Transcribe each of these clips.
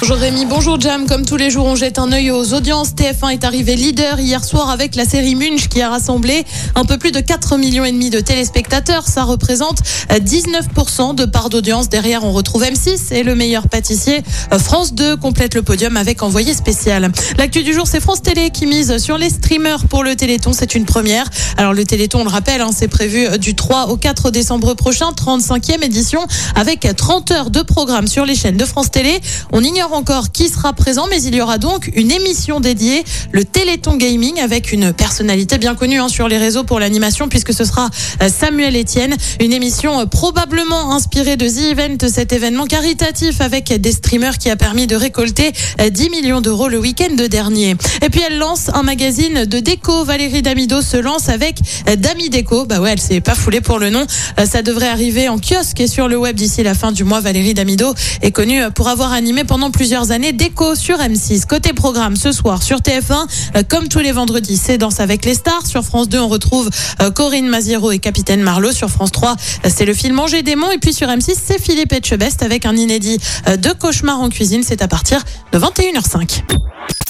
Bonjour Rémi, bonjour Jam. Comme tous les jours, on jette un œil aux audiences. TF1 est arrivé leader hier soir avec la série Munch qui a rassemblé un peu plus de 4 millions et demi de téléspectateurs. Ça représente euh, 19% de part d'audience. Derrière, on retrouve M6 et le meilleur pâtissier. Euh, France 2 complète le podium avec envoyé spécial. L'actu du jour, c'est France Télé qui mise sur les streamers pour le Téléthon. C'est une première. Alors le Téléthon, on le rappelle, hein, c'est prévu euh, du 3 au 4 décembre prochain, 35e édition avec 30 heures de programme sur les chaînes de France Télé. On ignore encore qui sera présent, mais il y aura donc une émission dédiée, le Téléthon Gaming, avec une personnalité bien connue hein, sur les réseaux pour l'animation, puisque ce sera euh, Samuel Etienne. Une émission euh, probablement inspirée de The Event, cet événement caritatif avec des streamers qui a permis de récolter euh, 10 millions d'euros le week-end dernier. Et puis elle lance un magazine de déco. Valérie Damido se lance avec euh, Dami Déco. Bah ouais, elle s'est pas foulée pour le nom. Euh, Ça devrait arriver en kiosque et sur le web d'ici la fin du mois. Valérie Damido est connue pour avoir animé pendant plusieurs années Déco sur M6. Côté programme, ce soir sur TF1, euh, comme tous les vendredis, c'est Danse avec les stars. Sur France 2, on retrouve euh, Corinne Maziero et Capitaine Marlowe. Sur France 3, euh, c'est le film Manger des Monts. Et puis sur M6, c'est Philippe Etchebest avec un inédit euh, de Cauchemar en cuisine. C'est à partir de 21h05.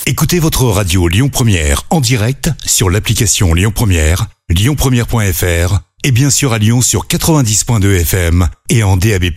Écoutez votre radio Lyon Première en direct sur l'application Lyon Première, lyonpremière.fr et bien sûr à Lyon sur 90.2 FM et en DAB+.